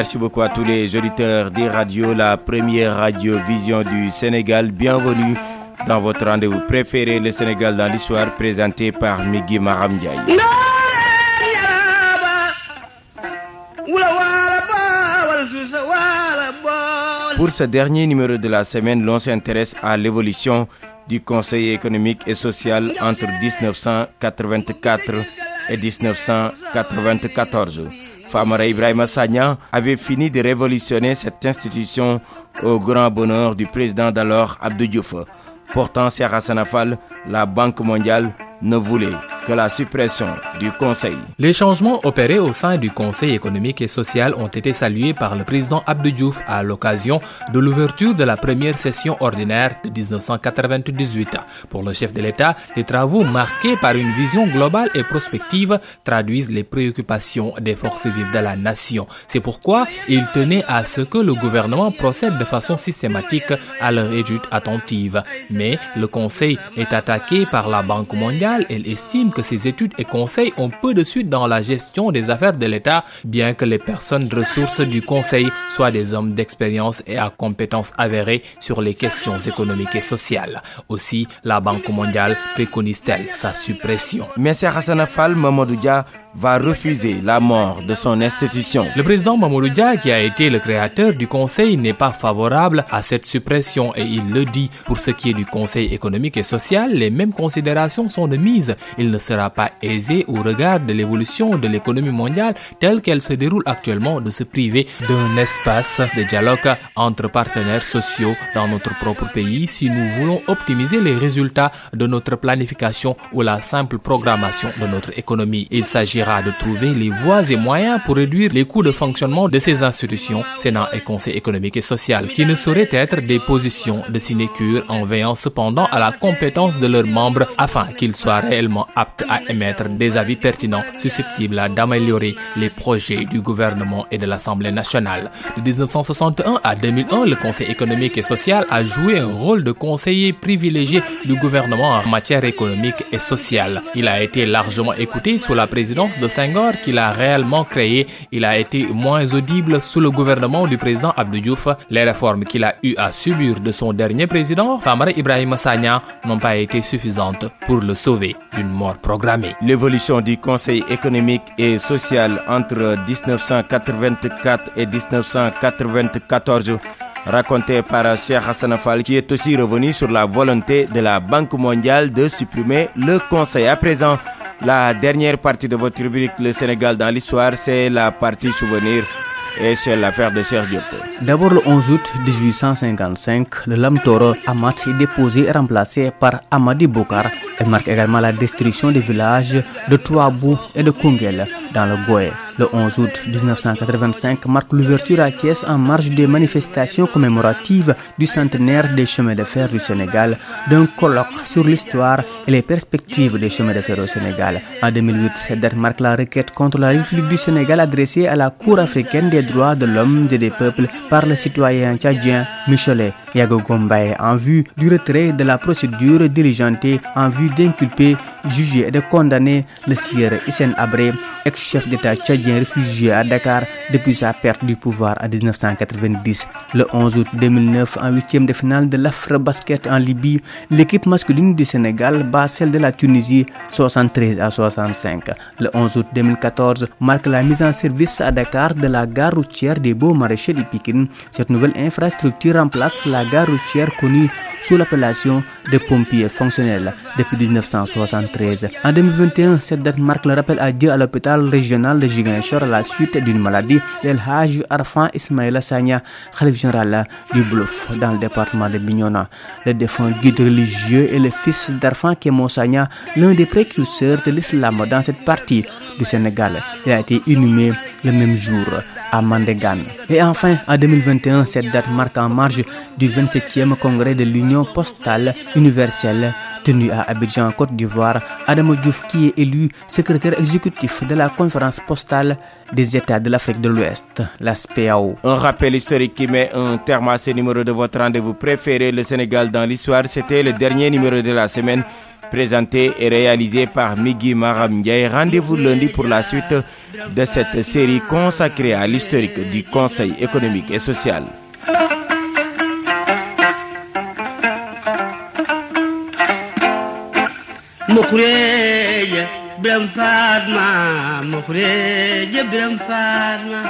Merci beaucoup à tous les auditeurs des radios, la première radio vision du Sénégal. Bienvenue dans votre rendez-vous préféré, le Sénégal dans l'histoire, présenté par Migui Maramdiaye. Pour ce dernier numéro de la semaine, l'on s'intéresse à l'évolution du Conseil économique et social entre 1984 et 1994. Famara Ibrahim Sagna avait fini de révolutionner cette institution au grand bonheur du président d'alors Abdou Diouf. Pourtant, Serra Sanafal, la Banque mondiale, ne voulait que la suppression du Conseil. Les changements opérés au sein du Conseil économique et social ont été salués par le président Abdou Diouf à l'occasion de l'ouverture de la première session ordinaire de 1998. Pour le chef de l'État, les travaux marqués par une vision globale et prospective traduisent les préoccupations des forces vives de la nation. C'est pourquoi il tenait à ce que le gouvernement procède de façon systématique à leur étude attentive. Mais le Conseil est attaqué par la Banque mondiale. Elle estime que ces études et conseils ont peu de suite dans la gestion des affaires de l'État, bien que les personnes de ressources du Conseil soient des hommes d'expérience et à compétences avérées sur les questions économiques et sociales. Aussi, la Banque mondiale préconise-t-elle sa suppression. M. Hassan Afal Mamadoudia va refuser la mort de son institution. Le président Mamadou Dia, qui a été le créateur du Conseil, n'est pas favorable à cette suppression et il le dit. Pour ce qui est du Conseil économique et social, les mêmes considérations sont de mise. Il ne sera pas aisé au regard de l'évolution de l'économie mondiale telle qu'elle se déroule actuellement de se priver d'un espace de dialogue entre partenaires sociaux dans notre propre pays si nous voulons optimiser les résultats de notre planification ou la simple programmation de notre économie. Il s'agira de trouver les voies et moyens pour réduire les coûts de fonctionnement de ces institutions, Sénat et Conseil économique et social, qui ne sauraient être des positions de sinécure en veillant cependant à la compétence de leurs membres afin qu'ils soient réellement aptes à émettre des avis pertinents susceptibles d'améliorer les projets du gouvernement et de l'Assemblée nationale. De 1961 à 2001, le Conseil économique et social a joué un rôle de conseiller privilégié du gouvernement en matière économique et sociale. Il a été largement écouté sous la présidence de Senghor qu'il a réellement créé. Il a été moins audible sous le gouvernement du président Abdou Diouf. Les réformes qu'il a eu à subir de son dernier président, Famara Ibrahim Sagna, n'ont pas été suffisantes pour le sauver d'une mort L'évolution du Conseil économique et social entre 1984 et 1994 racontée par Cheikh Hassan Fall qui est aussi revenu sur la volonté de la Banque mondiale de supprimer le Conseil. À présent, la dernière partie de votre rubrique Le Sénégal dans l'histoire, c'est la partie souvenir et c'est l'affaire de Serge D'abord le 11 août 1855, le lame taureau Amat est déposé et remplacé par Amadi Bokar. Elle marque également la destruction des villages de Touabou et de Kungel dans le Goé. Le 11 août 1985 marque l'ouverture à Thiès en marge des manifestations commémoratives du centenaire des chemins de fer du Sénégal d'un colloque sur l'histoire et les perspectives des chemins de fer au Sénégal. En 2008, cette date marque la requête contre la République du Sénégal adressée à la Cour africaine des droits de l'homme et des peuples par le citoyen tchadien Michelet Yagogombaye en vue du retrait de la procédure diligentée en vue d'inculper, juger et de condamner le sieur Hissène Abré, ex-chef d'État tchadien réfugié à Dakar depuis sa perte du pouvoir en 1990. Le 11 août 2009, en huitième de finale de l'Afro-Basket en Libye, l'équipe masculine du Sénégal bat celle de la Tunisie 73 à 65. Le 11 août 2014 marque la mise en service à Dakar de la gare routière des Beaux Maraîchers de Pékin. Cette nouvelle infrastructure remplace la gare routière connue sous l'appellation de pompiers fonctionnels depuis 1973. En 2021, cette date marque le rappel à Dieu à l'hôpital régional de Giguinchor à la suite d'une maladie d'El Hajj Arfan Ismaïla Sanya, Khalif général du Bluff dans le département de Bignona. Le défunt guide religieux et le fils d'Arfan Kemo Sanya, l'un des précurseurs de l'islam dans cette partie du Sénégal. Il a été inhumé le même jour à. Et enfin, en 2021, cette date marque en marge du 27e congrès de l'Union postale universelle tenu à Abidjan, Côte d'Ivoire, Adam Diouf qui est élu secrétaire exécutif de la conférence postale des États de l'Afrique de l'Ouest, la SPAO. Un rappel historique qui met un terme à ce numéro de votre rendez-vous préféré, le Sénégal dans l'histoire. C'était le dernier numéro de la semaine présenté et réalisé par Migui Maram. Rendez-vous lundi pour la suite de cette série consacrée à l'historique du Conseil économique et social. mukureeja biram faatma mukureeja biram faatma